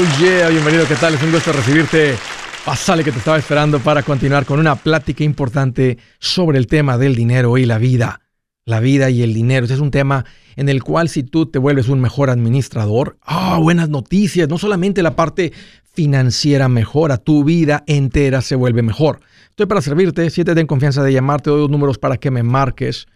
Oh bienvenido, ¿qué tal? Es un gusto recibirte. Pásale que te estaba esperando para continuar con una plática importante sobre el tema del dinero y la vida. La vida y el dinero. Este es un tema en el cual si tú te vuelves un mejor administrador, ah, buenas noticias, no solamente la parte financiera mejora, tu vida entera se vuelve mejor. Estoy para servirte, si te den confianza de llamarte, doy dos números para que me marques.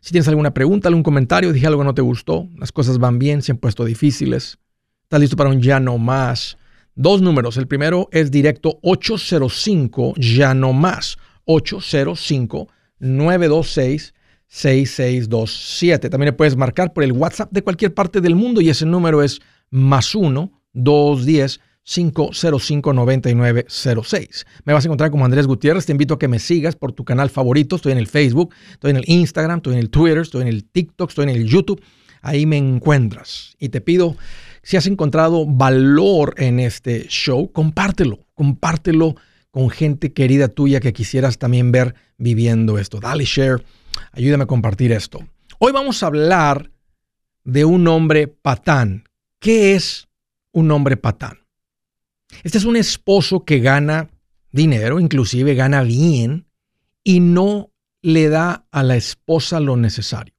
Si tienes alguna pregunta, algún comentario, dije algo que no te gustó, las cosas van bien, se han puesto difíciles ¿Estás listo para un ya no más? Dos números. El primero es directo 805 ya no más. 805 926 6627. También le puedes marcar por el WhatsApp de cualquier parte del mundo y ese número es más 1 210 505 9906. Me vas a encontrar como Andrés Gutiérrez. Te invito a que me sigas por tu canal favorito. Estoy en el Facebook, estoy en el Instagram, estoy en el Twitter, estoy en el TikTok, estoy en el YouTube. Ahí me encuentras. Y te pido si has encontrado valor en este show, compártelo, compártelo con gente querida tuya que quisieras también ver viviendo esto. Dale share, ayúdame a compartir esto. Hoy vamos a hablar de un hombre patán. ¿Qué es un hombre patán? Este es un esposo que gana dinero, inclusive gana bien, y no le da a la esposa lo necesario.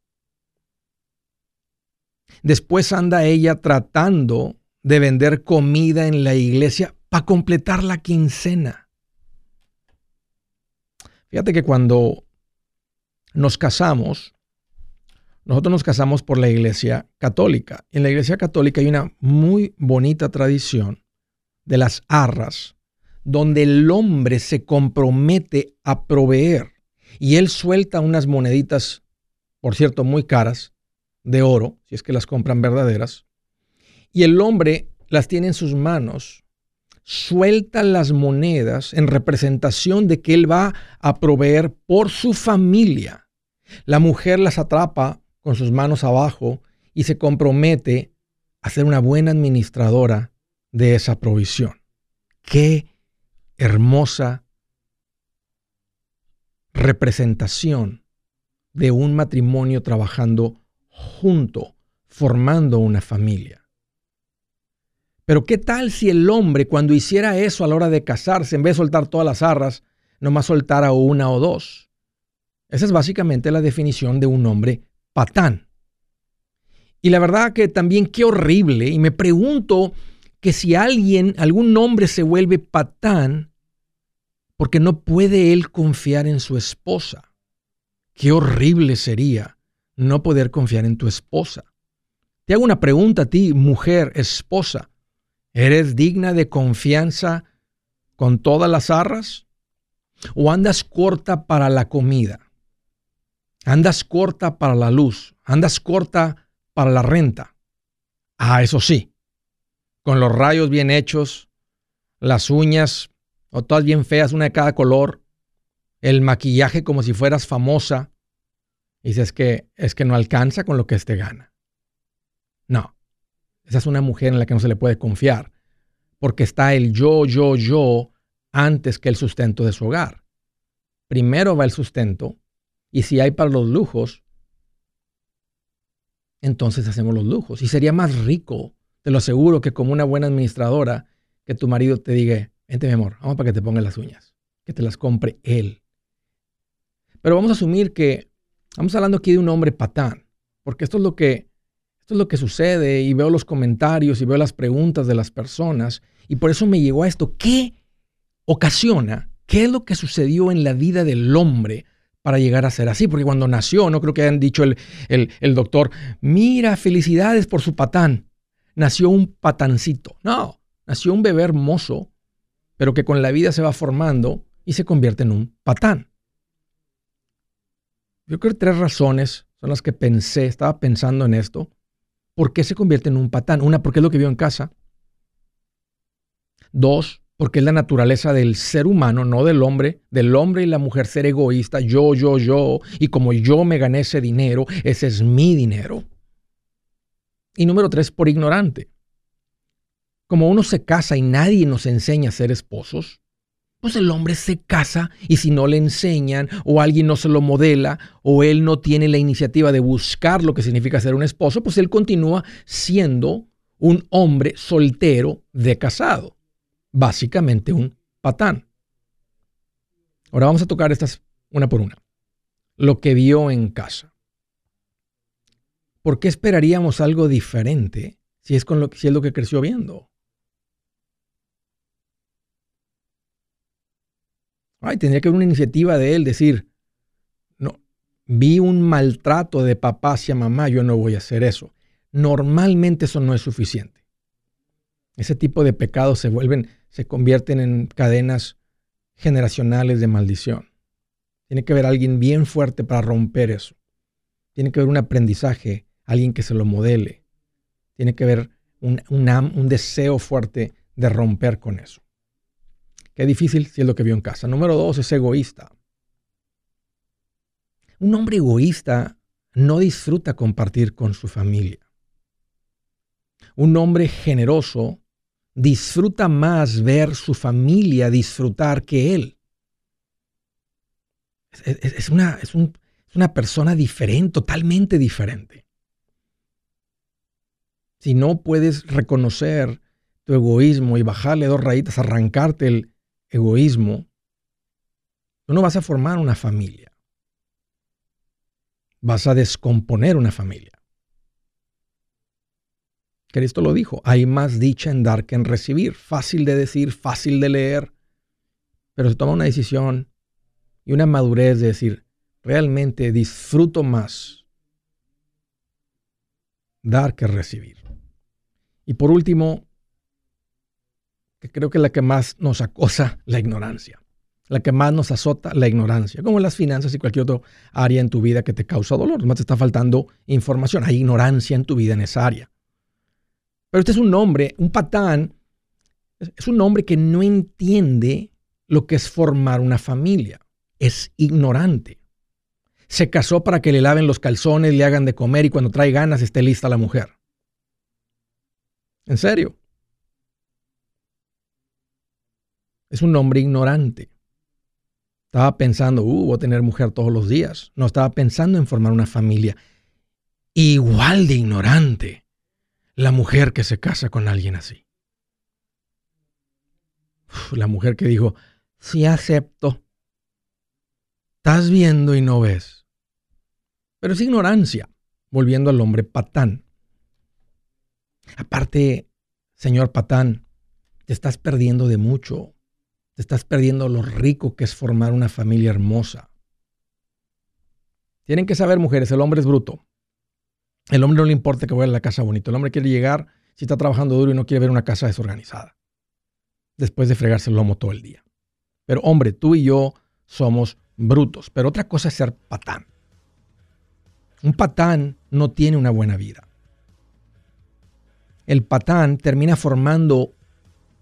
Después anda ella tratando de vender comida en la iglesia para completar la quincena. Fíjate que cuando nos casamos, nosotros nos casamos por la iglesia católica. En la iglesia católica hay una muy bonita tradición de las arras, donde el hombre se compromete a proveer y él suelta unas moneditas, por cierto, muy caras, de oro, si es que las compran verdaderas, y el hombre las tiene en sus manos, suelta las monedas en representación de que él va a proveer por su familia. La mujer las atrapa con sus manos abajo y se compromete a ser una buena administradora de esa provisión. Qué hermosa representación de un matrimonio trabajando junto, formando una familia. Pero ¿qué tal si el hombre cuando hiciera eso a la hora de casarse, en vez de soltar todas las arras, nomás soltara una o dos? Esa es básicamente la definición de un hombre patán. Y la verdad que también qué horrible, y me pregunto que si alguien, algún hombre se vuelve patán, porque no puede él confiar en su esposa. Qué horrible sería no poder confiar en tu esposa. Te hago una pregunta a ti, mujer, esposa. ¿Eres digna de confianza con todas las arras? ¿O andas corta para la comida? ¿Andas corta para la luz? ¿Andas corta para la renta? Ah, eso sí, con los rayos bien hechos, las uñas o todas bien feas, una de cada color, el maquillaje como si fueras famosa, y dices que es que no alcanza con lo que éste gana. No. Esa es una mujer en la que no se le puede confiar. Porque está el yo, yo, yo antes que el sustento de su hogar. Primero va el sustento. Y si hay para los lujos, entonces hacemos los lujos. Y sería más rico, te lo aseguro, que como una buena administradora, que tu marido te diga, vente mi amor, vamos para que te ponga las uñas, que te las compre él. Pero vamos a asumir que Estamos hablando aquí de un hombre patán, porque esto es lo que esto es lo que sucede y veo los comentarios y veo las preguntas de las personas y por eso me llegó a esto. ¿Qué ocasiona? ¿Qué es lo que sucedió en la vida del hombre para llegar a ser así? Porque cuando nació, no creo que hayan dicho el, el doctor, mira, felicidades por su patán. Nació un patancito. No, nació un bebé hermoso, pero que con la vida se va formando y se convierte en un patán. Yo creo que tres razones son las que pensé, estaba pensando en esto. ¿Por qué se convierte en un patán? Una, porque es lo que vio en casa. Dos, porque es la naturaleza del ser humano, no del hombre, del hombre y la mujer ser egoísta, yo, yo, yo, y como yo me gané ese dinero, ese es mi dinero. Y número tres, por ignorante. Como uno se casa y nadie nos enseña a ser esposos, pues el hombre se casa y si no le enseñan o alguien no se lo modela o él no tiene la iniciativa de buscar lo que significa ser un esposo, pues él continúa siendo un hombre soltero de casado. Básicamente un patán. Ahora vamos a tocar estas una por una. Lo que vio en casa. ¿Por qué esperaríamos algo diferente si es, con lo, si es lo que creció viendo? Ay, tendría que haber una iniciativa de él decir, no, vi un maltrato de papá hacia mamá, yo no voy a hacer eso. Normalmente eso no es suficiente. Ese tipo de pecados se vuelven, se convierten en cadenas generacionales de maldición. Tiene que haber alguien bien fuerte para romper eso. Tiene que haber un aprendizaje, alguien que se lo modele. Tiene que haber un, un deseo fuerte de romper con eso. Qué difícil si es lo que vio en casa. Número dos, es egoísta. Un hombre egoísta no disfruta compartir con su familia. Un hombre generoso disfruta más ver su familia disfrutar que él. Es, una, es una persona diferente, totalmente diferente. Si no puedes reconocer tu egoísmo y bajarle dos rayitas, arrancarte el egoísmo, tú no vas a formar una familia. Vas a descomponer una familia. Cristo lo dijo, hay más dicha en dar que en recibir. Fácil de decir, fácil de leer, pero se toma una decisión y una madurez de decir, realmente disfruto más dar que recibir. Y por último, que creo que la que más nos acosa, la ignorancia. La que más nos azota, la ignorancia. Como las finanzas y cualquier otra área en tu vida que te causa dolor. Más te está faltando información. Hay ignorancia en tu vida en esa área. Pero este es un hombre, un patán, es un hombre que no entiende lo que es formar una familia. Es ignorante. Se casó para que le laven los calzones, le hagan de comer y cuando trae ganas esté lista la mujer. En serio. Es un hombre ignorante. Estaba pensando, uh, voy a tener mujer todos los días. No estaba pensando en formar una familia. Igual de ignorante la mujer que se casa con alguien así. la mujer que dijo, sí acepto. Estás viendo y no ves. Pero es ignorancia, volviendo al hombre patán. Aparte, señor patán, te estás perdiendo de mucho. Te estás perdiendo lo rico que es formar una familia hermosa. Tienen que saber, mujeres, el hombre es bruto. El hombre no le importa que vaya a la casa bonito. El hombre quiere llegar si está trabajando duro y no quiere ver una casa desorganizada. Después de fregarse el lomo todo el día. Pero hombre, tú y yo somos brutos. Pero otra cosa es ser patán. Un patán no tiene una buena vida. El patán termina formando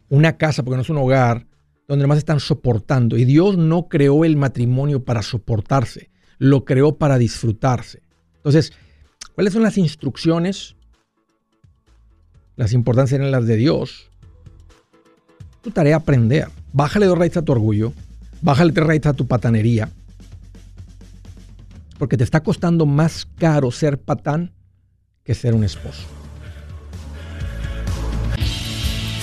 una casa, porque no es un hogar, donde además están soportando. Y Dios no creó el matrimonio para soportarse, lo creó para disfrutarse. Entonces, ¿Cuáles son las instrucciones? Las importantes eran las de Dios. Tu tarea aprender. Bájale dos raíces a tu orgullo. Bájale tres raíces a tu patanería. Porque te está costando más caro ser patán que ser un esposo.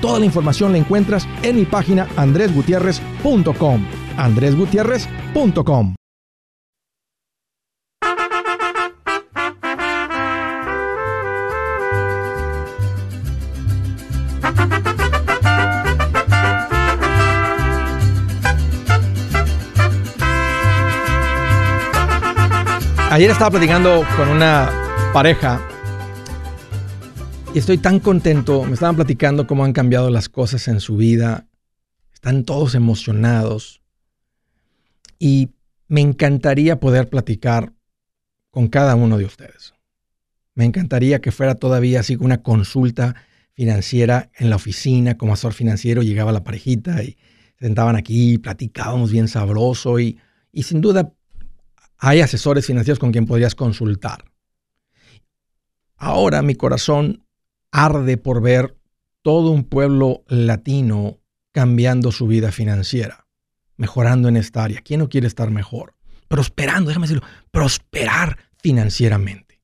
Toda la información la encuentras en mi página andresgutierrez.com. andresgutierrez.com. Ayer estaba platicando con una pareja y estoy tan contento. Me estaban platicando cómo han cambiado las cosas en su vida. Están todos emocionados. Y me encantaría poder platicar con cada uno de ustedes. Me encantaría que fuera todavía así una consulta financiera en la oficina como asesor financiero. Llegaba la parejita y sentaban aquí, platicábamos bien sabroso y, y sin duda hay asesores financieros con quien podrías consultar. Ahora mi corazón arde por ver todo un pueblo latino cambiando su vida financiera, mejorando en esta área. ¿Quién no quiere estar mejor? Prosperando, déjame decirlo, prosperar financieramente.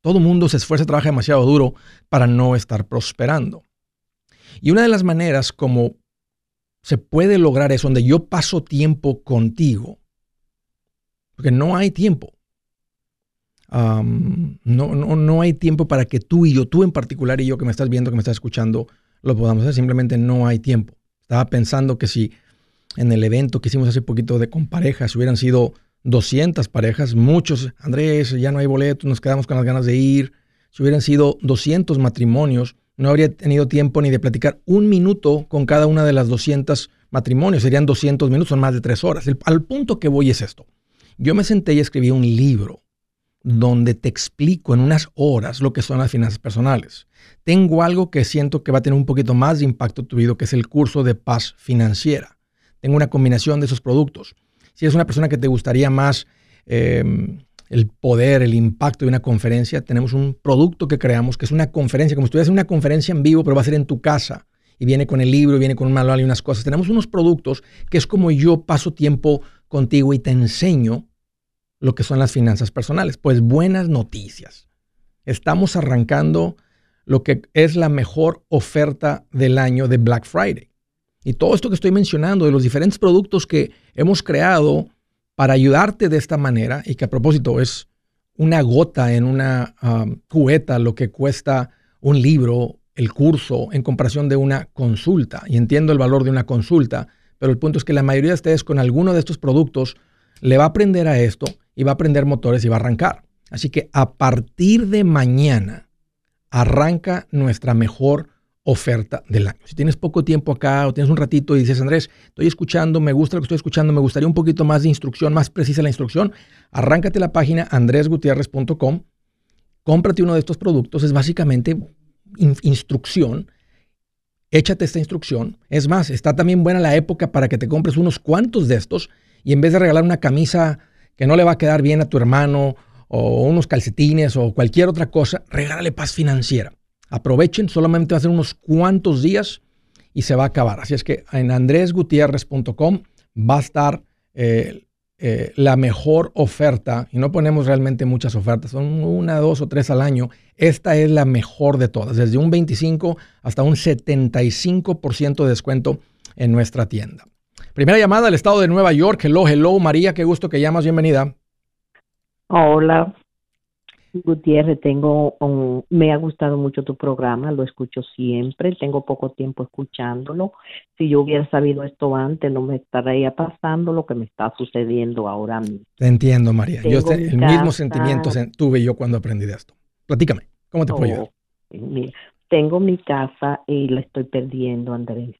Todo el mundo se esfuerza, trabaja demasiado duro para no estar prosperando. Y una de las maneras como se puede lograr eso, donde yo paso tiempo contigo, porque no hay tiempo no, no, no hay tiempo para que tú y yo, tú en particular y yo que me estás viendo, que me estás escuchando, lo podamos hacer. Simplemente no hay tiempo. Estaba pensando que si en el evento que hicimos hace poquito de con parejas hubieran sido 200 parejas, muchos, Andrés, ya no hay boletos, nos quedamos con las ganas de ir. Si hubieran sido 200 matrimonios, no habría tenido tiempo ni de platicar un minuto con cada una de las 200 matrimonios. Serían 200 minutos, son más de tres horas. al punto que voy es esto. Yo me senté y escribí un libro donde te explico en unas horas lo que son las finanzas personales. Tengo algo que siento que va a tener un poquito más de impacto en tu vida, que es el curso de paz financiera. Tengo una combinación de esos productos. Si eres una persona que te gustaría más em, el poder, el impacto de una conferencia, tenemos un producto que creamos que es una conferencia, como si estuvieras en una conferencia en vivo, pero va a ser en tu casa. Y viene con el libro, viene con un manual y unas cosas. Tenemos unos productos que es como yo paso tiempo contigo y te enseño lo que son las finanzas personales. Pues buenas noticias. Estamos arrancando lo que es la mejor oferta del año de Black Friday. Y todo esto que estoy mencionando, de los diferentes productos que hemos creado para ayudarte de esta manera, y que a propósito es una gota en una um, cubeta lo que cuesta un libro, el curso, en comparación de una consulta. Y entiendo el valor de una consulta, pero el punto es que la mayoría de ustedes con alguno de estos productos le va a aprender a esto y va a aprender motores y va a arrancar. Así que a partir de mañana arranca nuestra mejor oferta del año. Si tienes poco tiempo acá o tienes un ratito y dices, Andrés, estoy escuchando, me gusta lo que estoy escuchando, me gustaría un poquito más de instrucción, más precisa la instrucción, arráncate la página andresgutierrez.com, cómprate uno de estos productos, es básicamente instrucción, échate esta instrucción. Es más, está también buena la época para que te compres unos cuantos de estos y en vez de regalar una camisa que no le va a quedar bien a tu hermano o unos calcetines o cualquier otra cosa, regálale paz financiera. Aprovechen, solamente va a ser unos cuantos días y se va a acabar. Así es que en andresgutierrez.com va a estar eh, eh, la mejor oferta, y no ponemos realmente muchas ofertas, son una, dos o tres al año. Esta es la mejor de todas, desde un 25 hasta un 75% de descuento en nuestra tienda. Primera llamada del estado de Nueva York. Hello, hello, María, qué gusto que llamas, bienvenida. Hola, Gutiérrez, tengo me ha gustado mucho tu programa, lo escucho siempre, tengo poco tiempo escuchándolo. Si yo hubiera sabido esto antes, no me estaría pasando lo que me está sucediendo ahora mismo. Te entiendo, María. yo el mismo sentimiento tuve yo cuando aprendí de esto. Platícame, ¿cómo te puedo ayudar? Oh, tengo mi casa y la estoy perdiendo, Andrés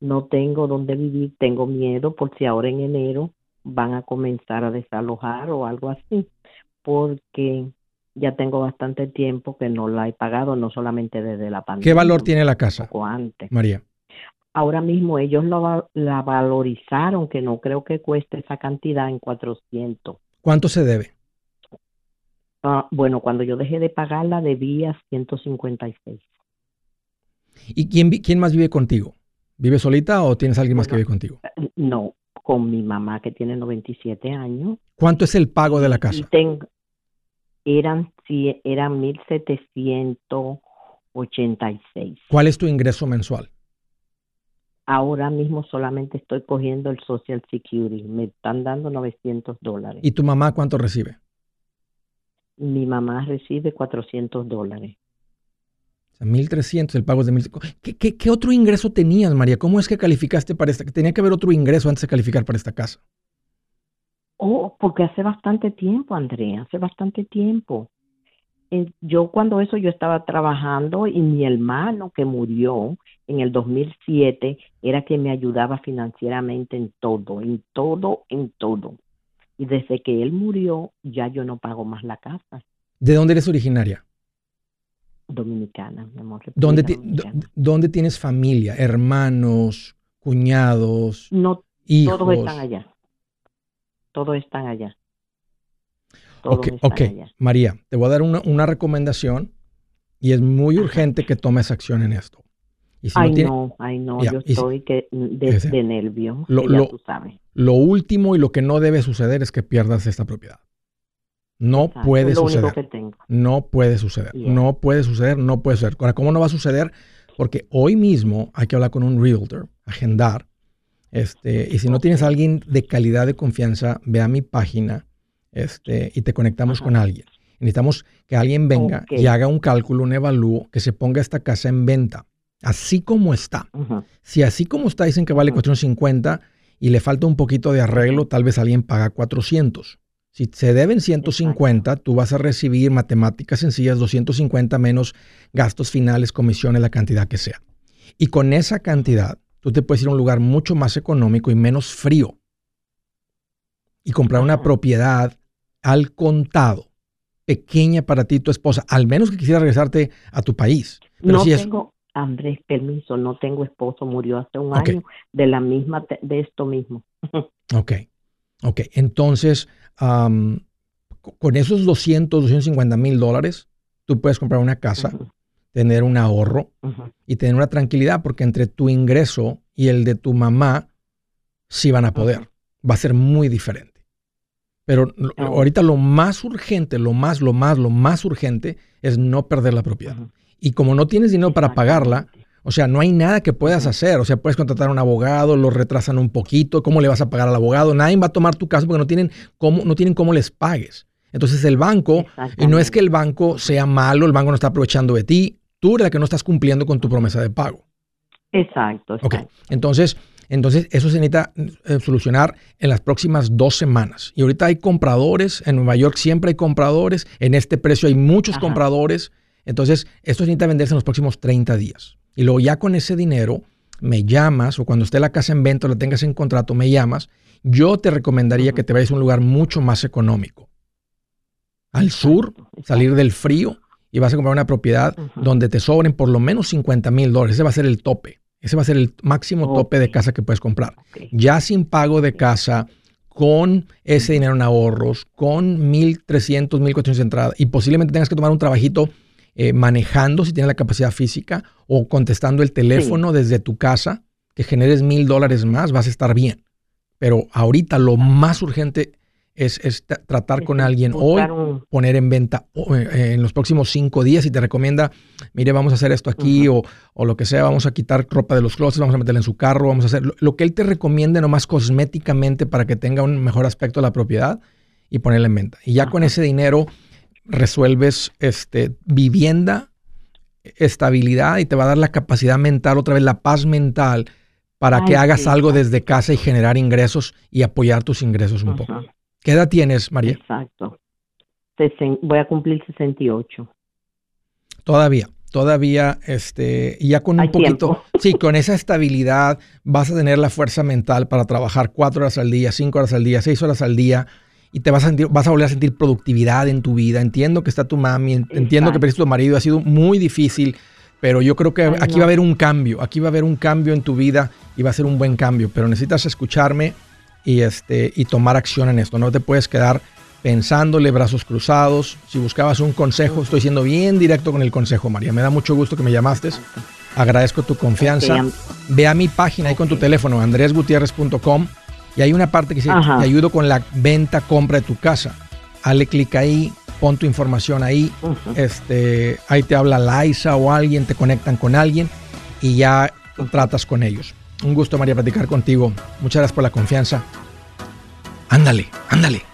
no tengo dónde vivir, tengo miedo por si ahora en enero van a comenzar a desalojar o algo así, porque ya tengo bastante tiempo que no la he pagado, no solamente desde la pandemia. ¿Qué valor tiene la casa? Poco antes. María. Ahora mismo ellos lo, la valorizaron, que no creo que cueste esa cantidad en 400. ¿Cuánto se debe? Ah, bueno, cuando yo dejé de pagarla debía 156. ¿Y quién, quién más vive contigo? ¿Vive solita o tienes alguien más que vive contigo? Eh, no, con mi mamá que tiene 97 años. ¿Cuánto es el pago de la casa? Y tengo, eran, eran 1786. ¿Cuál es tu ingreso mensual? Ahora mismo solamente estoy cogiendo el Social Security. Me están dando 900 dólares. ¿Y tu mamá cuánto recibe? Mi mamá recibe 400 dólares. O sea, 1.300, el pago es de 1.000. ¿Qué, qué, qué otro ingreso tenías, María? ¿Cómo es que calificaste para esta? Tenía que haber otro ingreso antes de calificar para esta casa. Oh, porque hace bastante tiempo, Andrea, hace bastante tiempo. Eh, yo cuando eso yo estaba trabajando y mi hermano que murió en el 2007 era que me ayudaba financieramente en todo, en todo, en todo. Y desde que él murió ya yo no pago más la casa. ¿De dónde eres originaria? Dominicana, mi amor. ¿Dónde, Dominicana. ¿Dónde tienes familia? ¿Hermanos? ¿Cuñados? No, hijos? todos están allá. Todos están allá. Todos Ok, están ok. allá. María, te voy a dar una, una recomendación y es muy urgente que tomes acción en esto. Y si ay, no tiene- no, ay, no, yo si- estoy que, de, de nervio. Lo- lo- tú sabes. Lo último y lo que no debe suceder es que pierdas esta propiedad. No Exacto, puede suceder. que tengo. No puede suceder. Yeah. No puede suceder, no puede suceder. Ahora, ¿cómo no va a suceder? Porque hoy mismo hay que hablar con un realtor, agendar. Este, y si no tienes a alguien de calidad de confianza, ve a mi página este, y te conectamos Ajá. con alguien. Necesitamos que alguien venga y haga un cálculo, un evalúo, que se ponga esta casa en venta, así como está. Si así como está dicen que vale Ujú. 450 y le falta un poquito de arreglo, tal vez alguien paga 400. Si se deben 150, tú vas a recibir matemáticas sencillas, 250 menos gastos finales, comisiones, la cantidad que sea. Y con esa cantidad, tú te puedes ir a un lugar mucho más económico y menos frío. Y comprar una propiedad al contado, pequeña para ti y tu esposa, al menos que quisieras regresarte a tu país. Pero no si es- tengo, Andrés, permiso, no tengo esposo, murió hace un año de la misma, de esto mismo. Ok, ok. Entonces, con esos 200, 250 mil dólares, tú puedes comprar una casa, tener un ahorro y tener una tranquilidad porque entre tu ingreso y el de tu mamá sí van a poder. Va a ser muy diferente. Pero Ah. ahorita lo más urgente, lo más, lo más, lo más urgente es no perder la propiedad. Y como no tienes dinero para pagarla. O sea, no hay nada que puedas hacer. O sea, puedes contratar a un abogado, lo retrasan un poquito. ¿Cómo le vas a pagar al abogado? Nadie va a tomar tu caso porque no tienen cómo, no tienen cómo les pagues. Entonces el banco, y no es que el banco sea malo, el banco no está aprovechando de ti, tú eres la que no estás cumpliendo con tu promesa de pago. Exacto, exacto. entonces, entonces eso se necesita eh, solucionar en las próximas dos semanas. Y ahorita hay compradores, en Nueva York siempre hay compradores, en este precio hay muchos Ajá. compradores. Entonces, esto necesita venderse en los próximos 30 días. Y luego ya con ese dinero, me llamas o cuando esté la casa en venta o la tengas en contrato, me llamas. Yo te recomendaría que te vayas a un lugar mucho más económico. Al sur, salir del frío y vas a comprar una propiedad donde te sobren por lo menos 50 mil dólares. Ese va a ser el tope. Ese va a ser el máximo tope de casa que puedes comprar. Ya sin pago de casa, con ese dinero en ahorros, con 1.300, 1.400 de entrada y posiblemente tengas que tomar un trabajito eh, manejando si tienes la capacidad física o contestando el teléfono desde tu casa, que generes mil dólares más, vas a estar bien. Pero ahorita lo más urgente es, es tra- tratar con alguien hoy un- poner en venta eh, en los próximos cinco días y te recomienda, mire, vamos a hacer esto aquí o, o lo que sea, vamos a quitar ropa de los closets, vamos a meterla en su carro, vamos a hacer lo, lo que él te recomiende nomás cosméticamente para que tenga un mejor aspecto de la propiedad y ponerla en venta. Y ya con ese dinero resuelves este, vivienda, estabilidad y te va a dar la capacidad mental, otra vez la paz mental para que hagas sí, algo exacto. desde casa y generar ingresos y apoyar tus ingresos un poco. ¿Qué edad tienes, María? Exacto. Voy a cumplir 68. Todavía. todavía, este, ya con un poquito, sí, con esa estabilidad vas a tener la fuerza mental para trabajar cuatro horas al día, cinco horas al día, seis horas al día y te vas a sentir, vas a volver a sentir productividad en tu vida. Entiendo que está tu mami, entiendo que perdiste tu marido, ha sido muy difícil, pero yo creo que aquí va a haber un cambio, aquí va a haber un cambio en tu vida y va a ser un buen cambio, pero necesitas escucharme y este y tomar acción en esto. No te puedes quedar pensándole, brazos cruzados. Si buscabas un consejo, estoy siendo bien directo con el consejo, María. Me da mucho gusto que me llamaste. Agradezco tu confianza. Ve a mi página ahí con tu teléfono, andresgutierrez.com, y hay una parte que dice, te ayudo con la venta, compra de tu casa. Hale clic ahí, pon tu información ahí. este, ahí te habla Laisa o alguien, te conectan con alguien y ya tratas con ellos. Un gusto, María, platicar contigo. Muchas gracias por la confianza. Ándale, ándale.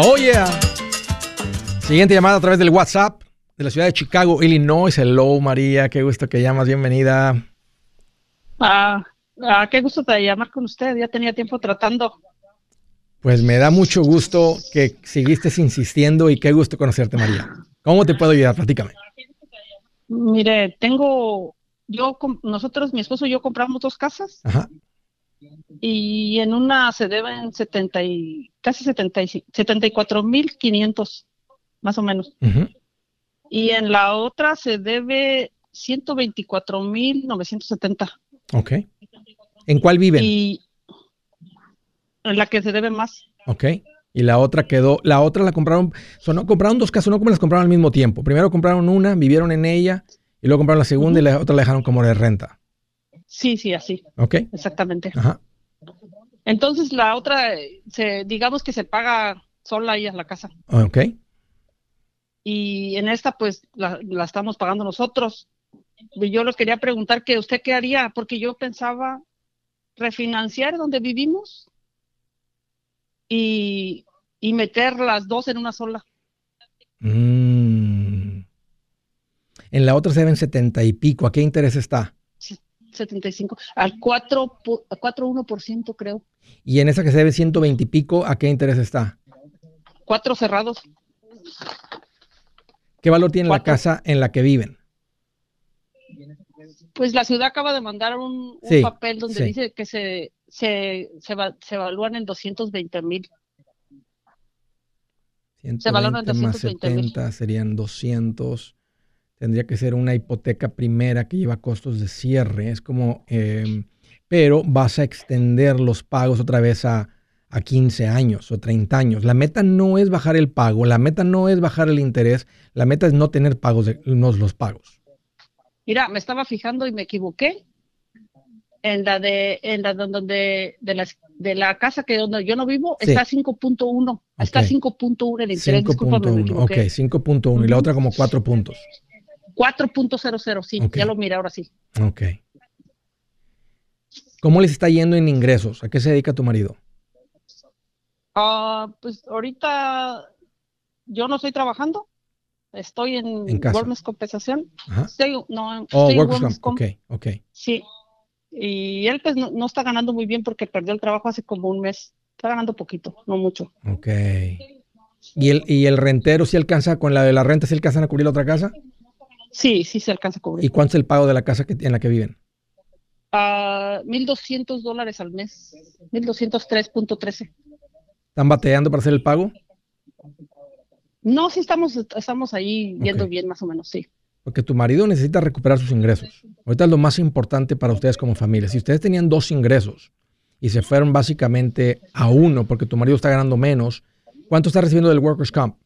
Oh, yeah. Siguiente llamada a través del WhatsApp de la ciudad de Chicago, Illinois. Hello, María. Qué gusto que llamas. Bienvenida. Ah, ah, qué gusto de llamar con usted. Ya tenía tiempo tratando. Pues me da mucho gusto que seguiste insistiendo y qué gusto conocerte, María. ¿Cómo te puedo ayudar? Platícame. Mire, tengo, yo, nosotros, mi esposo y yo compramos dos casas. Ajá y en una se deben 70 y, casi 74 mil 500, más o menos. Y en la otra se debe 124 mil 970. Ok. ¿En cuál viven? Y en la que se debe más. Ok. Y la otra quedó, la otra la compraron, son, no, compraron dos casas, no como las compraron al mismo tiempo. Primero compraron una, vivieron en ella, y luego compraron la segunda y la otra la dejaron como de renta. Sí, sí, así. Ok. Exactamente. Ajá. Entonces la otra, se, digamos que se paga sola ella la casa. Ok. Y en esta pues la, estamos pagando nosotros. Y yo les quería preguntar que usted qué haría, porque yo pensaba refinanciar donde vivimos y, meter las dos en una sola. Mm. En la otra se ven setenta y pico. ¿A qué interés está? 75, al 4, 4,1% creo. ¿Y en esa que se debe 120 y pico, a qué interés está? Cuatro cerrados. ¿Qué valor tiene la casa en la que viven? Pues la ciudad acaba de mandar un, papel donde dice que se, se, se, se, evalúan en 220 mil. Se evalúan en 220 mil. Serían 200 tendría que ser una hipoteca primera que lleva costos de cierre. Es como, em, pero vas a extender los pagos otra vez a, a 15 años o 30 años. La meta no es bajar el pago, la meta no es bajar el interés, la meta es no tener pagos, de, no los pagos. Mira, me estaba fijando y me equivoqué. En la de, en la donde, de, la, de la casa que donde yo no vivo, está 5.1. Está 5.1 el interés. 5.1, ok, 5.1 y la otra como 4 puntos. 4.00, sí, ya lo mira ahora sí. Ok. ¿Cómo les está yendo en ingresos? ¿A qué se dedica tu marido? Ah, pues ahorita yo no estoy trabajando. Estoy en, ¿En Compensación. no, oh, Ok, ok. Sí. Y él pues no, está ganando muy bien porque perdió el trabajo hace como un mes. Está ganando poquito, no mucho. Ok. ¿Y el, y el rentero si alcanza, con la de la renta, si alcanzan a cubrir la otra casa? Sí, sí se alcanza a cubrir. ¿Y cuánto es el pago de la casa que, en la que viven? Uh, 1.200 dólares al mes, 1.203.13. ¿Están bateando para hacer el pago? No, sí estamos, estamos ahí viendo bien más o menos, sí. Porque tu marido necesita recuperar sus ingresos. Ahorita es lo más importante para ustedes como familia. Si ustedes tenían dos ingresos y se fueron básicamente a uno porque tu marido está ganando menos, ¿cuánto está recibiendo del Workers' Comp?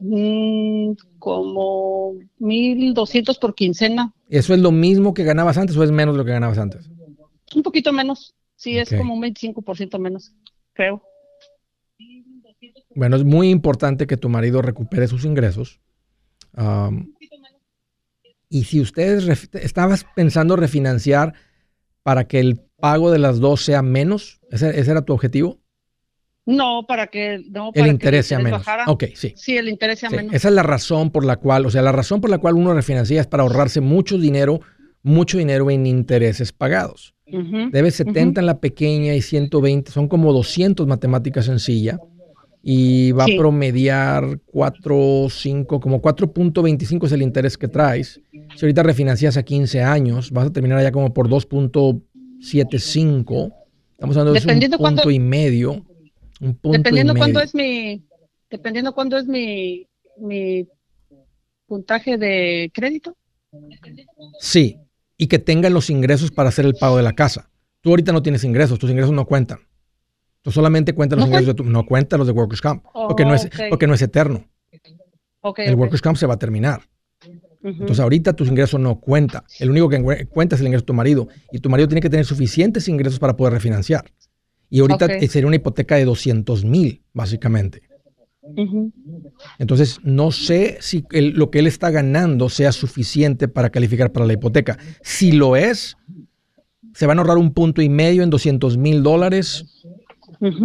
Mm, como 1.200 por quincena. ¿Eso es lo mismo que ganabas antes o es menos de lo que ganabas antes? Un poquito menos. Sí, es como un 25% menos, creo. Bueno, es muy importante que tu marido recupere sus ingresos. y si ustedes estabas pensando refinanciar para que el pago de las dos sea menos, ¿ese, era tu objetivo? No, para que no el interés sea menos. Ok, sí. Sí, el interés sea menos. Esa es la razón por la cual, o sea, la razón por la cual uno refinancia es para ahorrarse mucho dinero, mucho dinero en intereses pagados. Debe 70 en la pequeña y 120, son como 200 matemáticas sencilla y va a promediar 4, 5, como 4.25 es el interés que traes. Si ahorita refinancias a 15 años, vas a terminar allá como por 2.75. Estamos hablando de un punto y medio. Un punto dependiendo cuándo es mi, dependiendo cuándo es mi, mi puntaje de crédito. Sí, y que tengan los ingresos para hacer el pago de la casa. Tú ahorita no tienes ingresos, tus ingresos no cuentan. Tú solamente cuentas los ingresos de tu, no cuentas los de Workers Camp, porque, no es, porque no es eterno. el Workers Camp se va a terminar. Entonces ahorita tus ingresos no cuentan. El único que cuenta es el ingreso de tu marido. Y tu marido tiene que tener suficientes ingresos para poder refinanciar. Y ahorita sería una hipoteca de 200 mil, básicamente. Entonces, no sé si lo que él está ganando sea suficiente para calificar para la hipoteca. Si lo es, se van a ahorrar un punto y medio en 200 mil dólares.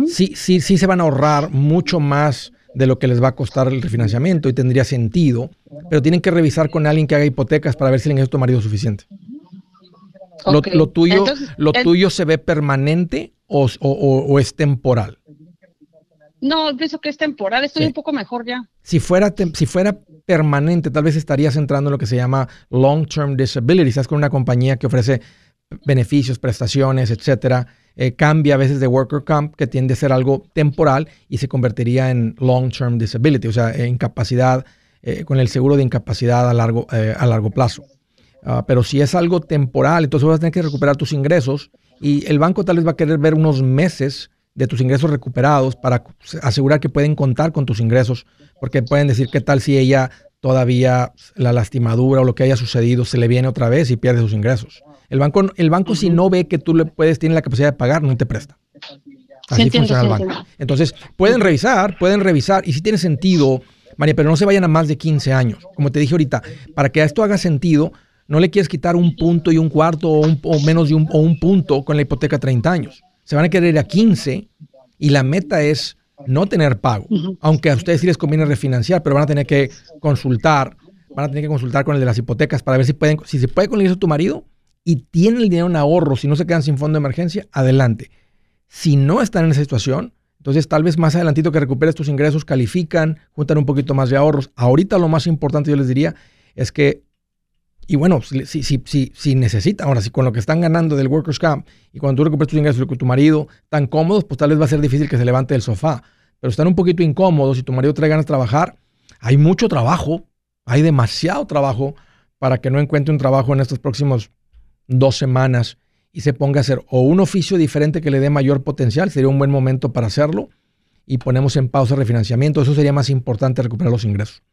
Sí, sí, sí se van a ahorrar mucho más de lo que les va a costar el refinanciamiento y tendría sentido, pero tienen que revisar con alguien que haga hipotecas para ver si el ingreso de tu marido es suficiente. Lo, tuyo, lo tuyo se ve permanente o, o es temporal. No, pienso que es temporal, estoy un poco mejor ya. Si fuera, si fuera permanente, tal vez estarías entrando en lo que se llama long-term disability. Estás con una compañía que ofrece beneficios, prestaciones, etcétera. Eh, cambia a veces de worker comp, que tiende a ser algo temporal y se convertiría en long-term disability, o sea, incapacidad, eh, con el seguro de incapacidad a largo, eh, a largo plazo. Ah, pero si es algo temporal, entonces vas a tener que recuperar tus ingresos y el banco tal vez va a querer ver unos meses de tus ingresos recuperados para asegurar que pueden contar con tus ingresos, porque pueden decir qué tal si ella todavía la lastimadura o lo que haya sucedido se le viene otra vez y pierde sus ingresos. El banco, el banco si no ve que tú le puedes, tiene la capacidad de pagar, no te presta. Así funciona el banco. Entonces, pueden revisar, pueden revisar, y si tiene sentido, María, pero no se vayan a más de 15 años. Como te dije ahorita, para que esto haga sentido, no le quieres quitar un punto y un cuarto o, o menos de un, o un punto con la hipoteca 30 años se van a querer ir a 15 y la meta es no tener pago, aunque a ustedes sí les conviene refinanciar, pero van a tener que consultar, van a tener que consultar con el de las hipotecas para ver si pueden, si se puede con el tu marido y tienen el dinero en ahorro, si no se quedan sin fondo de emergencia, adelante. Si no están en esa situación, entonces tal vez más adelantito que recuperes tus ingresos, califican, juntan un poquito más de ahorros. Ahorita lo más importante yo les diría es que y bueno, si, si, si, si necesitan, ahora, si con lo que están ganando del Workers' Camp y cuando tú recuperas tus ingresos con tu marido tan cómodos, pues tal vez va a ser difícil que se levante del sofá. Pero están un poquito incómodos, si tu marido trae ganas de trabajar, hay mucho trabajo, hay demasiado trabajo para que no encuentre un trabajo en estos próximos dos semanas y se ponga a hacer o un oficio diferente que le dé mayor potencial, sería un buen momento para hacerlo y ponemos en pausa el refinanciamiento. Eso sería más importante recuperar los ingresos.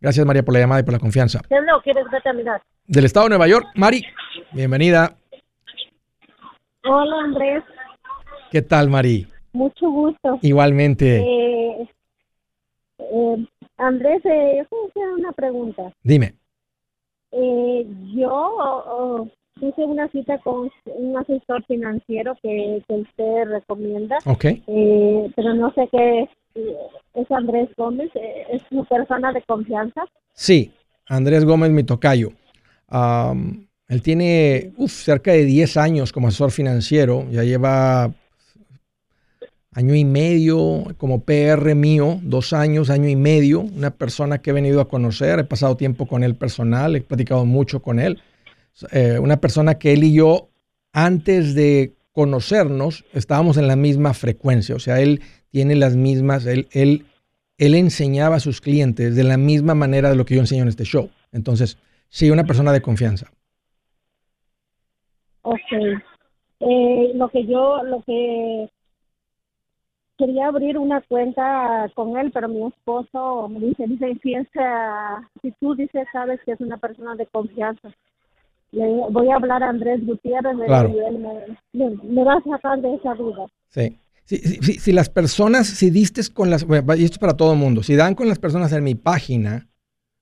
Gracias, María, por la llamada y por la confianza. No, ¿quieres terminar? Del estado de Nueva York, Mari, bienvenida. Hola, Andrés. ¿Qué tal, Mari? Mucho gusto. Igualmente. Eh, eh, Andrés, eh, yo una pregunta. Dime. Eh, yo hice una cita con un asesor financiero que, que usted recomienda. Ok. Eh, pero no sé qué es Andrés Gómez, eh, es su persona de confianza. Sí, Andrés Gómez, mi tocayo. él tiene cerca de 10 años como asesor financiero, ya lleva año y medio como PR mío, dos años, año y medio, una persona que he venido a conocer, he pasado tiempo con él personal, he platicado mucho con él, eh, una persona que él y yo, antes de conocernos, estábamos en la misma frecuencia, o sea, él tiene las mismas, él, él, él enseñaba a sus clientes de la misma manera de lo que yo enseño en este show. Entonces, sí, una persona de confianza. Ok. Eh, lo que yo, lo que quería abrir una cuenta con él, pero mi esposo me dice, dice, piensa, si tú dices, sabes que es una persona de confianza, le voy a hablar a Andrés Gutiérrez Claro. y él me, me- me va a sacar de esa duda. Sí. Si, si- las personas, si diste con las, y esto es para todo el mundo, si dan con las personas en mi página,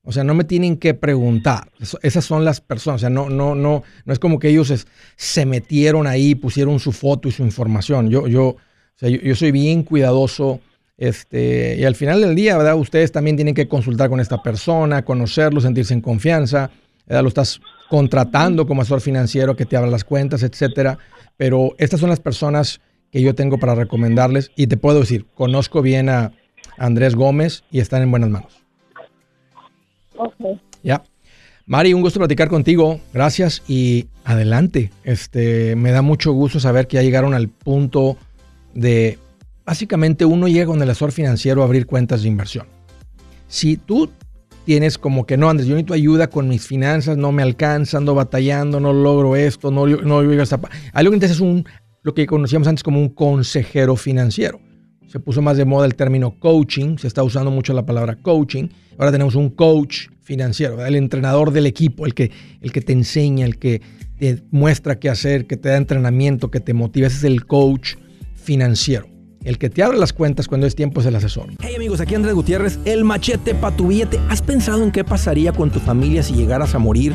o sea, no me tienen que preguntar. Esas son las personas. O sea, no, no, no, no es como que ellos es- se metieron ahí, pusieron su foto y su información. Yo, yo, yo, yo soy bien cuidadoso. Este, y al final del día, ¿verdad? Ustedes también tienen que consultar con esta persona, conocerlo, sentirse en confianza. ¿verdad? Lo estás contratando como asesor financiero que te abra las cuentas, etcétera. Pero estas son las personas que yo tengo para recomendarles. Y te puedo decir, conozco bien a Andrés Gómez y están en buenas manos. Ok. Ya. Mari, un gusto platicar contigo. Gracias y adelante. Este, me da mucho gusto saber que ya llegaron al punto de básicamente uno llega con el asesor financiero a abrir cuentas de inversión. Si tú tienes como que no, Andrés, yo necesito ayuda con mis finanzas, no me alcanza, ando batallando, no logro esto, no, no llego a esta pa-". Algo que necesitas es un, lo que conocíamos antes como un consejero financiero. Se puso más de moda el término coaching, se está usando mucho la palabra coaching. Ahora tenemos un coach financiero, el entrenador del equipo, el que, el que te enseña, el que te muestra qué hacer, que te da entrenamiento, que te motiva. Ese es el coach financiero. El que te abre las cuentas cuando es tiempo es el asesor. Hey amigos, aquí Andrés Gutiérrez, el machete para tu billete. ¿Has pensado en qué pasaría con tu familia si llegaras a morir?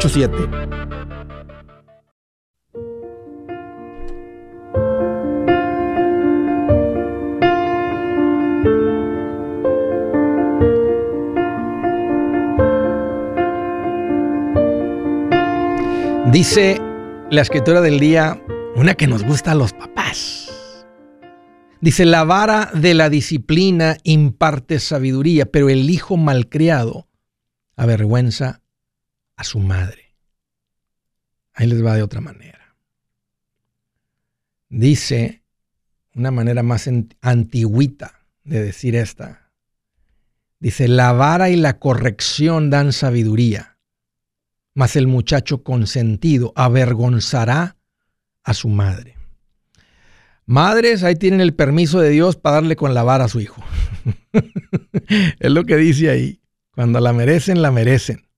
8887 844 748 8887 Dice la escritura del día, una que nos gusta a los papás. Dice, la vara de la disciplina imparte sabiduría, pero el hijo malcriado avergüenza a su madre. Ahí les va de otra manera. Dice, una manera más antigüita de decir esta. Dice, la vara y la corrección dan sabiduría, mas el muchacho consentido avergonzará a su madre. Madres, ahí tienen el permiso de Dios para darle con la vara a su hijo. es lo que dice ahí. Cuando la merecen, la merecen.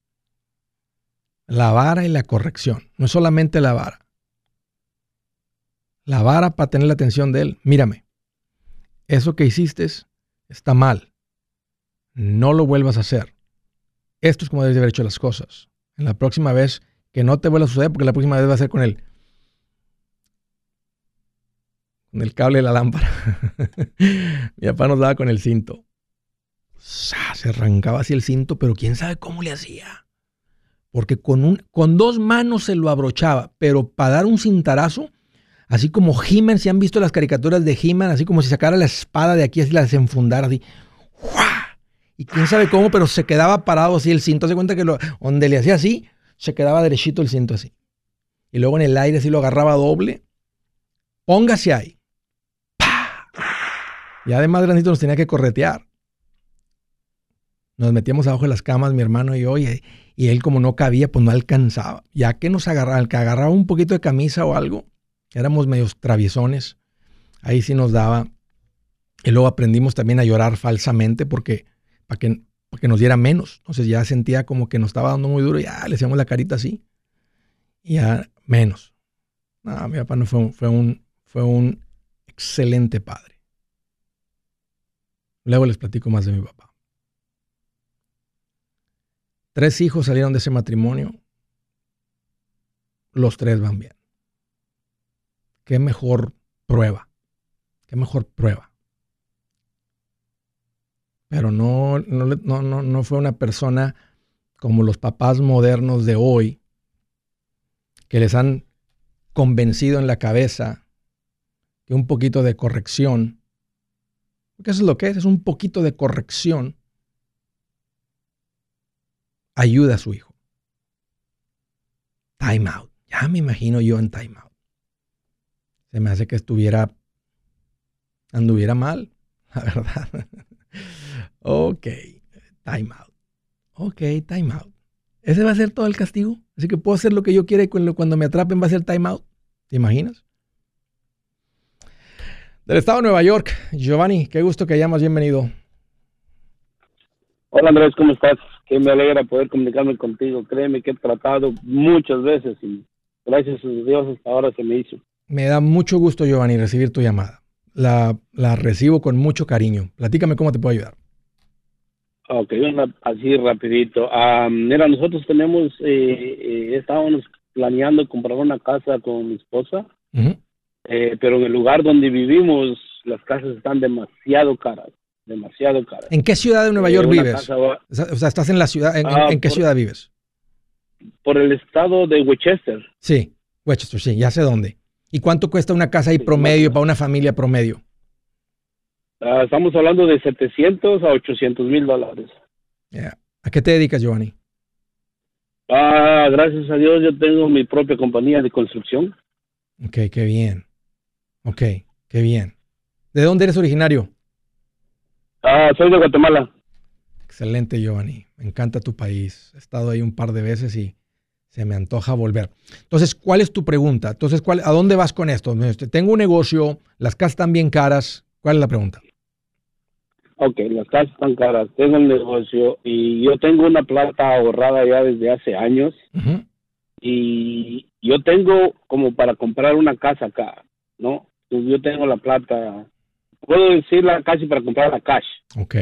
La vara y la corrección. No es solamente la vara. La vara para tener la atención de él. Mírame, eso que hiciste está mal. No lo vuelvas a hacer. Esto es como debes de haber hecho las cosas. En la próxima vez que no te vuelva a suceder, porque la próxima vez va a ser con él con el cable de la lámpara. Mi papá nos daba con el cinto. Se arrancaba así el cinto, pero quién sabe cómo le hacía. Porque con, un, con dos manos se lo abrochaba, pero para dar un cintarazo, así como He-Man, si han visto las caricaturas de He-Man, así como si sacara la espada de aquí, así la desenfundara, así. ¡Fua! Y quién sabe cómo, pero se quedaba parado así el cinto. Se cuenta que lo, donde le hacía así, se quedaba derechito el cinto así. Y luego en el aire así lo agarraba doble. Póngase ahí. Y además grandito nos tenía que corretear. Nos metíamos abajo de las camas, mi hermano y yo, y, y él como no cabía, pues no alcanzaba. Ya que nos agarraba, que agarraba un poquito de camisa o algo, éramos medios traviesones, ahí sí nos daba. Y luego aprendimos también a llorar falsamente porque para que, para que nos diera menos. Entonces ya sentía como que nos estaba dando muy duro y ya le hacíamos la carita así. Y ya menos. No, mi papá no fue, fue, un, fue un excelente padre. Luego les platico más de mi papá. Tres hijos salieron de ese matrimonio. Los tres van bien. Qué mejor prueba. Qué mejor prueba. Pero no, no, no, no fue una persona como los papás modernos de hoy que les han convencido en la cabeza que un poquito de corrección, porque eso es lo que es, es un poquito de corrección, ayuda a su hijo. Time out. Ya me imagino yo en time out. Se me hace que estuviera, anduviera mal, la verdad. ok, time out. Ok, time out. Ese va a ser todo el castigo. Así que puedo hacer lo que yo quiera y cuando me atrapen va a ser time out. ¿Te imaginas? Del estado de Nueva York, Giovanni, qué gusto que hayamos bienvenido. Hola Andrés, ¿cómo estás? Que me alegra poder comunicarme contigo. Créeme que he tratado muchas veces y gracias a Dios hasta ahora se me hizo. Me da mucho gusto, Giovanni, recibir tu llamada. La, la recibo con mucho cariño. Platícame cómo te puedo ayudar. Ok, así rapidito. mira, nosotros tenemos, eh, eh, estábamos planeando comprar una casa con mi esposa, eh, pero en el lugar donde vivimos las casas están demasiado caras, demasiado caras. ¿En qué ciudad de Nueva York vives? o sea, estás en la ciudad, ¿en, ah, qué ciudad vives? Por el estado de Westchester. Sí, Westchester, sí, ya sé dónde. ¿Y cuánto cuesta una casa ahí promedio para una familia promedio? Ah, estamos hablando de 700 a 800 mil dólares. ¿A qué te dedicas, Giovanni? Ah, gracias a Dios yo tengo mi propia compañía de construcción. Ok, qué bien. Ok, qué bien. ¿De dónde eres originario? Ah, soy de Guatemala. Excelente, Giovanni. Me encanta tu país. He estado ahí un par de veces y se me antoja volver. Entonces, ¿cuál es tu pregunta? Entonces, ¿cuál, ¿a dónde vas con esto? Tengo un negocio, las casas están bien caras. ¿Cuál es la pregunta? ok, las casas están caras, tengo el negocio y yo tengo una plata ahorrada ya desde hace años y yo tengo como para comprar una casa acá, ¿no? yo tengo la plata, puedo decirla casi para comprar la cash. Ok.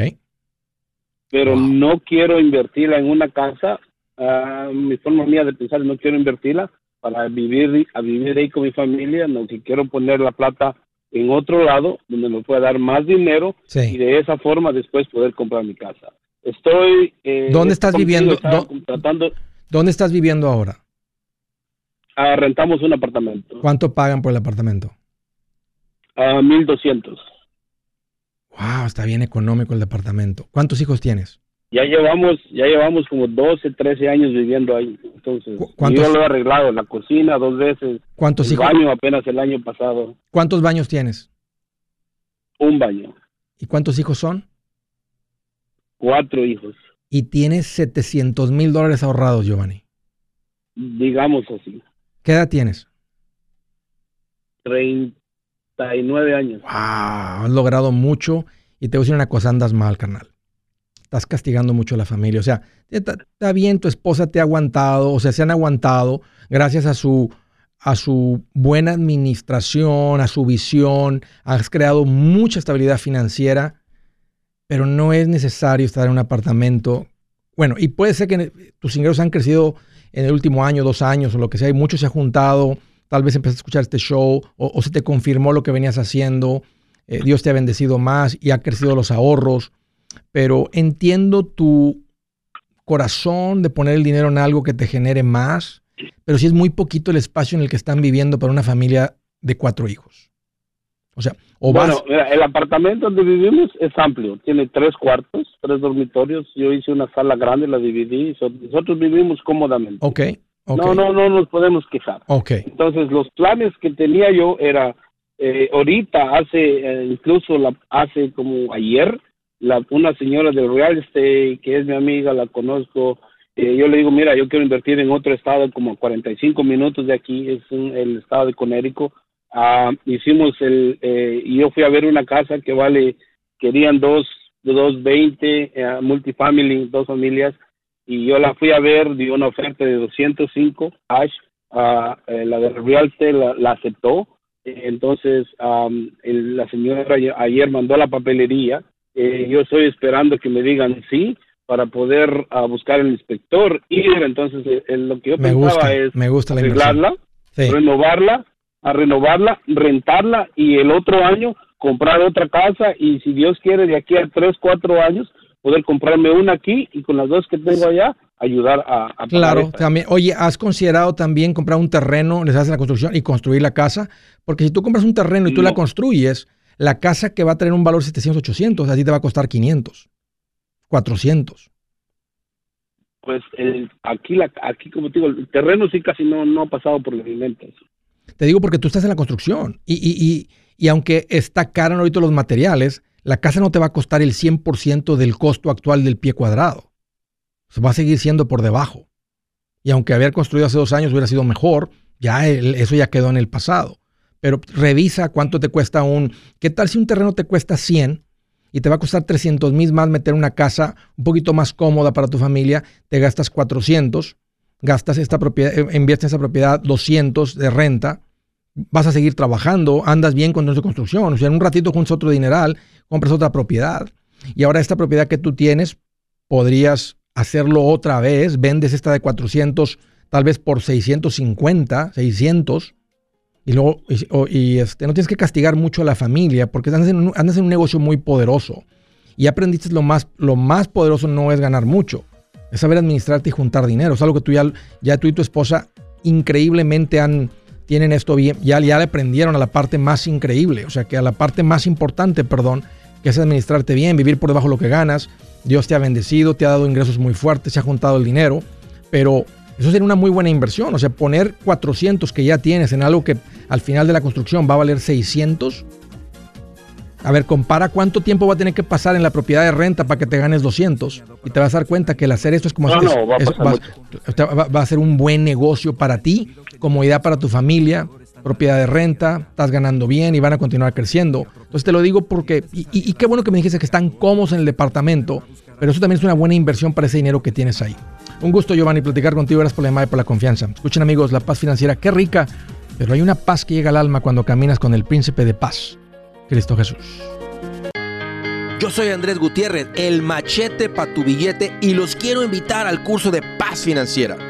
Pero no quiero invertirla en una casa, uh, mi forma mía de pensar no quiero invertirla para vivir, a vivir ahí con mi familia, no que quiero poner la plata en otro lado donde me pueda dar más dinero y de esa forma después poder comprar mi casa. Estoy... Eh, ¿Dónde estás viviendo? ¿Dónde estás viviendo ahora? Ah, rentamos un apartamento. ¿Cuánto pagan por el apartamento? A 1200. Wow, está bien económico el departamento. ¿Cuántos hijos tienes? ya llevamos ya llevamos como 12, 13 años viviendo ahí. Entonces, yo lo he arreglado, la cocina dos veces. ¿Cuántos el hijos? baño apenas el año pasado. ¿Cuántos baños tienes? Un baño. ¿Y cuántos hijos son? Cuatro hijos. Y tienes 700 mil dólares ahorrados, Giovanni. Digamos así. ¿Qué edad tienes? 39 años. Wow, has logrado mucho y te voy a decir una cosa, andas mal, carnal estás castigando mucho a la familia. O sea, está, bien, tu esposa te ha aguantado, o sea, se han aguantado gracias a su, a su buena administración, a su visión, has creado mucha estabilidad financiera, pero no es necesario estar en un apartamento. Bueno, y puede ser que tus ingresos han crecido en el último año, dos años o lo que sea, y mucho se ha juntado, tal vez empezaste a escuchar este show o, se te confirmó lo que venías haciendo, eh, Dios te ha bendecido más y ha crecido los ahorros pero entiendo tu corazón de poner el dinero en algo que te genere más, pero si es muy poquito el espacio en el que están viviendo para una familia de cuatro hijos. O sea, o bueno, el apartamento donde vivimos es amplio, tiene tres cuartos, tres dormitorios. Yo hice una sala grande, la dividí. Nosotros vivimos cómodamente. Ok. No, no, no nos podemos quejar. Ok. Entonces, los planes que tenía yo era, eh, ahorita, hace, eh, incluso la, hace como ayer, la, una señora del real estate que es mi amiga, la conozco, Eh, yo le digo, mira, yo quiero invertir en otro estado como 45 minutos de aquí, es el estado de Conérico. Ah, hicimos el, eh, y yo fui a ver una casa que vale, querían dos, dos veinte, multifamily, dos familias, y yo la fui a ver, dio una oferta de 205 Ash, uh, la de Realte la, la aceptó, entonces la señora ayer mandó la papelería, yo estoy esperando que me digan sí, para poder uh, buscar el inspector, ir, entonces eh, lo que yo me pensaba gusta, es me gusta la arreglarla, sí. renovarla, a renovarla, rentarla y el otro año comprar otra casa. Y si Dios quiere de aquí a tres, cuatro años poder comprarme una aquí y con las dos que tengo allá ayudar a... a claro, también. Oye, ¿has considerado también comprar un terreno, les haces la construcción y construir la casa? Porque si tú compras un terreno y tú No. la construyes, la casa que va a tener un valor 700, 800, a ti te va a costar 500, 400. Pues el, aquí, la, aquí como te digo, el terreno sí casi no, no ha pasado por mi mente. Te digo porque tú estás en la construcción y, y, y, y aunque está cara ahorita los materiales, la casa no te va a costar el 100% del costo actual del pie cuadrado. O va a seguir siendo por debajo. Y aunque haber construido hace dos años hubiera sido mejor, ya eso ya quedó en el pasado. Pero revisa cuánto te cuesta un... ¿Qué tal si un terreno te cuesta 100 y te va a costar 300 mil más meter una casa un poquito más cómoda para tu familia? Te gastas 400, gastas esta propiedad, eh, inviertes en esa propiedad 200 de renta, vas a seguir trabajando, andas bien con tu construcción. O sea, en un ratito juntas otro dineral, compras otra propiedad. Y ahora esta propiedad que tú tienes, podrías hacerlo otra vez. Vendes esta de 400, tal vez por 650, 600. Y luego, y, y, este, no tienes que castigar mucho a la familia porque andas en, un, andas un negocio muy poderoso. Y aprendiste lo más, lo más poderoso no es ganar mucho, es saber administrarte y juntar dinero. Es algo que tú ya, ya tú y tu esposa increíblemente han, tienen esto bien, ya, ya le aprendieron a la parte más increíble, o sea que a la parte más importante, perdón, que es administrarte bien, vivir por debajo de lo que ganas. Dios te ha bendecido, te ha dado ingresos muy fuertes, se ha juntado el dinero, pero eso sería una muy buena inversión. O sea, poner 400 que ya tienes en algo que al final de la construcción va a valer 600. A ver, compara cuánto tiempo va a tener que pasar en la propiedad de renta para que te ganes 200. Y te vas a dar cuenta que el hacer esto es como... No, es- no, va a es- pasar va- mucho. te va, va a ser un buen negocio para ti, comodidad para tu familia, propiedad de renta, estás ganando bien y van a continuar creciendo. Entonces te lo digo porque, y, qué bueno que me dijiste que están cómodos en el departamento, pero eso también es una buena inversión para ese dinero que tienes ahí. Un gusto, Giovanni, platicar contigo. Gracias por la y por la confianza. Escuchen, amigos, la paz financiera, qué rica, pero hay una paz que llega al alma cuando caminas con el príncipe de paz, Cristo Jesús. Yo soy Andrés Gutiérrez, el machete para tu billete y los quiero invitar al curso de paz financiera.